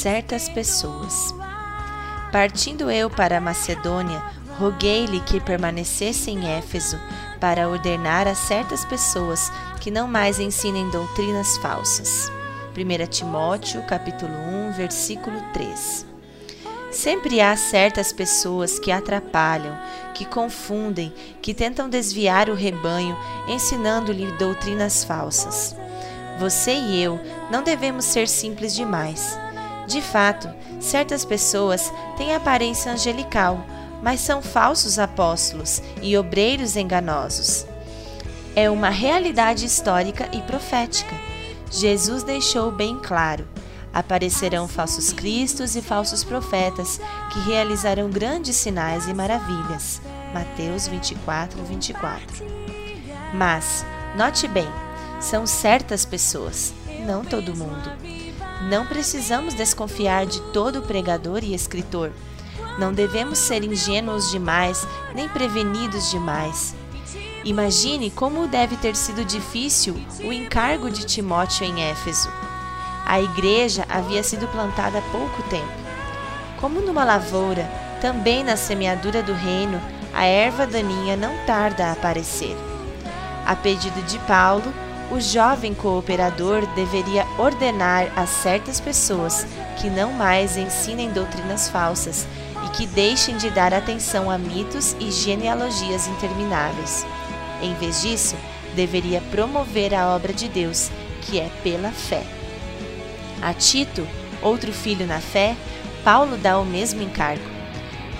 certas pessoas. Partindo eu para a Macedônia, roguei-lhe que permanecesse em Éfeso para ordenar a certas pessoas que não mais ensinem doutrinas falsas. 1 Timóteo, capítulo 1, versículo 3. Sempre há certas pessoas que atrapalham, que confundem, que tentam desviar o rebanho, ensinando-lhe doutrinas falsas. Você e eu não devemos ser simples demais. De fato, certas pessoas têm aparência angelical, mas são falsos apóstolos e obreiros enganosos. É uma realidade histórica e profética. Jesus deixou bem claro: aparecerão falsos cristos e falsos profetas que realizarão grandes sinais e maravilhas. Mateus 24, 24. Mas, note bem, são certas pessoas, não todo mundo. Não precisamos desconfiar de todo pregador e escritor. Não devemos ser ingênuos demais, nem prevenidos demais. Imagine como deve ter sido difícil o encargo de Timóteo em Éfeso. A igreja havia sido plantada há pouco tempo. Como numa lavoura, também na semeadura do reino, a erva daninha não tarda a aparecer. A pedido de Paulo, o jovem cooperador deveria ordenar a certas pessoas que não mais ensinem doutrinas falsas e que deixem de dar atenção a mitos e genealogias intermináveis. Em vez disso, deveria promover a obra de Deus, que é pela fé. A Tito, outro filho na fé, Paulo dá o mesmo encargo.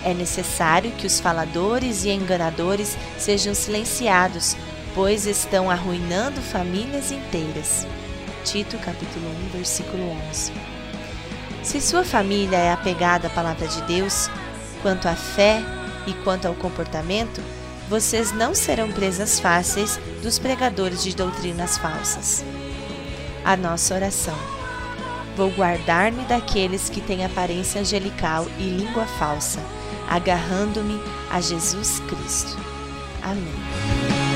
É necessário que os faladores e enganadores sejam silenciados, pois estão arruinando famílias inteiras. Tito capítulo 1, versículo 11. Se sua família é apegada à palavra de Deus, quanto à fé e quanto ao comportamento, vocês não serão presas fáceis dos pregadores de doutrinas falsas. A nossa oração. Vou guardar-me daqueles que têm aparência angelical e língua falsa, agarrando-me a Jesus Cristo. Amém.